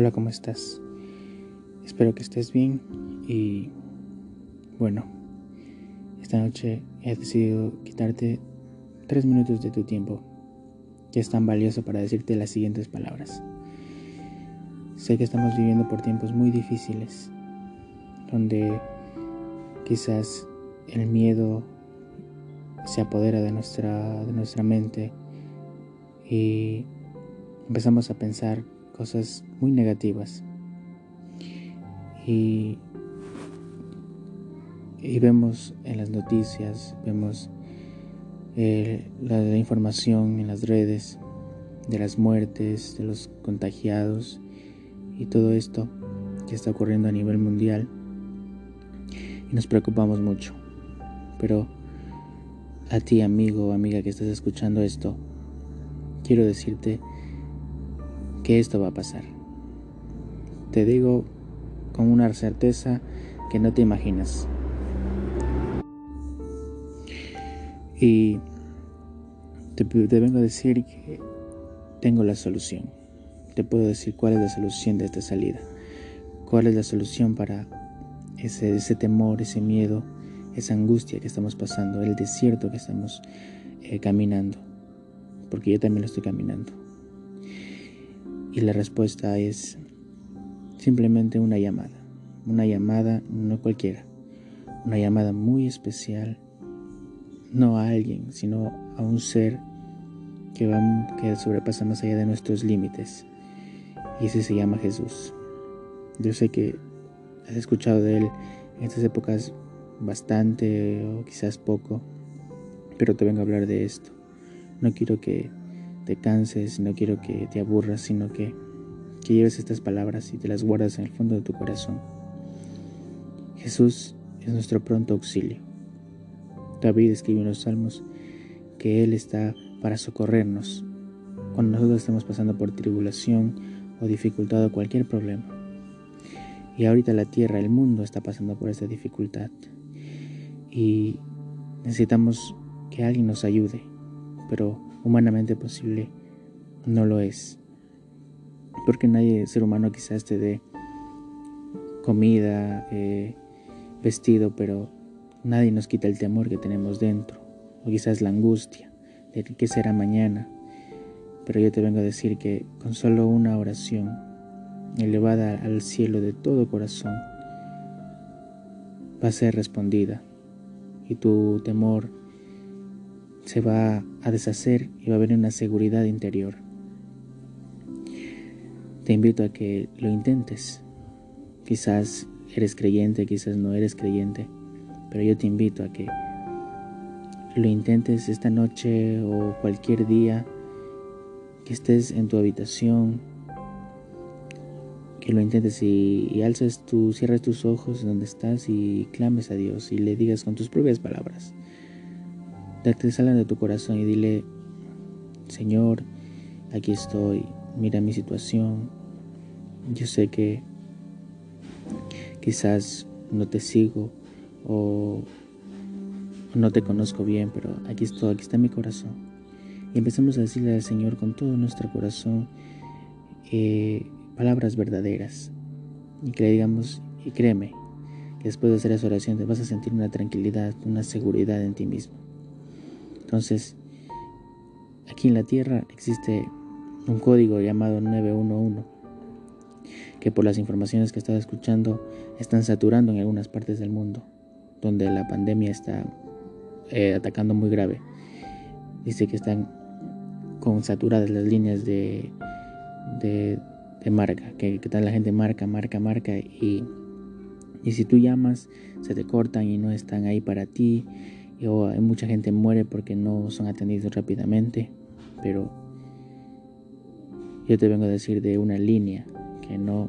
Hola, ¿cómo estás? Espero que estés bien y bueno, esta noche he decidido quitarte tres minutos de tu tiempo, que es tan valioso para decirte las siguientes palabras. Sé que estamos viviendo por tiempos muy difíciles, donde quizás el miedo se apodera de nuestra, de nuestra mente y empezamos a pensar cosas muy negativas. Y, y vemos en las noticias, vemos eh, la, la información en las redes de las muertes, de los contagiados y todo esto que está ocurriendo a nivel mundial. Y nos preocupamos mucho. Pero a ti, amigo o amiga que estás escuchando esto, quiero decirte que esto va a pasar. Te digo con una certeza que no te imaginas. Y te, vengo a decir que tengo la solución. Te puedo decir cuál es la solución de esta salida. Cuál es la solución para ese, temor, ese miedo, esa angustia que estamos pasando, el desierto que estamos eh, caminando. Porque yo también lo estoy caminando. Y la respuesta es simplemente una llamada. Una llamada no cualquiera. Una llamada muy especial. No a alguien, sino a un ser que, va, que sobrepasa más allá de nuestros límites. Y ese se llama Jesús. Yo sé que has escuchado de Él en estas épocas bastante o quizás poco, pero te vengo a hablar de esto. No quiero que te canses, no quiero que te aburras, sino que, que lleves estas palabras y te las guardas en el fondo de tu corazón. Jesús es nuestro pronto auxilio. David escribió en los salmos que Él está para socorrernos cuando nosotros estemos pasando por tribulación o dificultad o cualquier problema. Y ahorita la tierra, el mundo está pasando por esta dificultad. Y necesitamos que alguien nos ayude, pero humanamente posible no lo es. Porque nadie, ser humano, quizás te dé comida, eh, vestido, pero nadie nos quita el temor que tenemos dentro, o quizás la angustia de qué será mañana. Pero yo te vengo a decir que con solo una oración elevada al cielo de todo corazón va a ser respondida y tu temor se va a deshacer y va a haber una seguridad interior. Te invito a que lo intentes. Quizás eres creyente, quizás no eres creyente, pero yo te invito a que lo intentes esta noche o cualquier día que estés en tu habitación, que lo intentes y, y alzas tu, cierres tus ojos donde estás y clames a Dios y le digas con tus propias palabras salgan de tu corazón y dile, Señor, aquí estoy, mira mi situación. Yo sé que quizás no te sigo o no te conozco bien, pero aquí estoy, aquí está mi corazón. Y empezamos a decirle al Señor con todo nuestro corazón eh, palabras verdaderas. Y que le digamos, y créeme, que después de hacer esa oración te vas a sentir una tranquilidad, una seguridad en ti mismo. Entonces, aquí en la Tierra existe un código llamado 911 que por las informaciones que estaba escuchando están saturando en algunas partes del mundo donde la pandemia está eh, atacando muy grave. Dice que están con saturadas las líneas de, de, marca, que, que tal la gente marca, marca, marca y, y si tú llamas se te cortan y no están ahí para ti o mucha gente muere porque no son atendidos rápidamente, pero yo te vengo a decir de una línea que no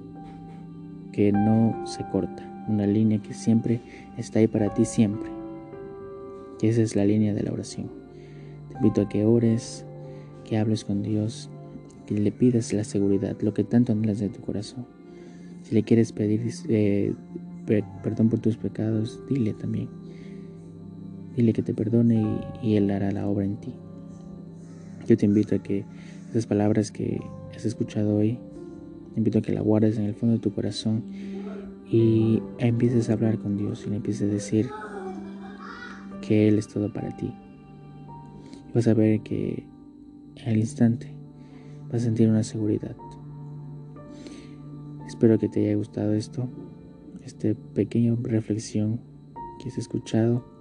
que no se corta, una línea que siempre está ahí para ti siempre. Y esa es la línea de la oración. Te invito a que ores, que hables con Dios, que le pidas la seguridad, lo que tanto anhelas de tu corazón. Si le quieres pedir eh, perdón por tus pecados, dile también. Dile que te perdone y, Él hará la obra en ti. Yo te invito a que esas palabras que has escuchado hoy invito a que la guardes en el fondo de tu corazón y empieces a hablar con Dios y le empieces a decir que Él es todo para ti. vas a ver que al instante vas a sentir una seguridad. Espero que te haya gustado esto, esta pequeña reflexión que has escuchado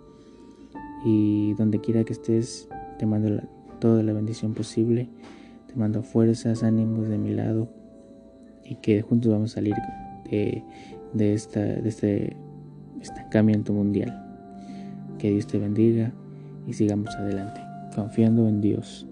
y donde quiera que estés te mando toda la bendición posible, te mando fuerzas, ánimos de mi lado y que juntos vamos a salir de, de, esta, de este estancamiento mundial. Que Dios te bendiga y sigamos adelante, confiando en Dios.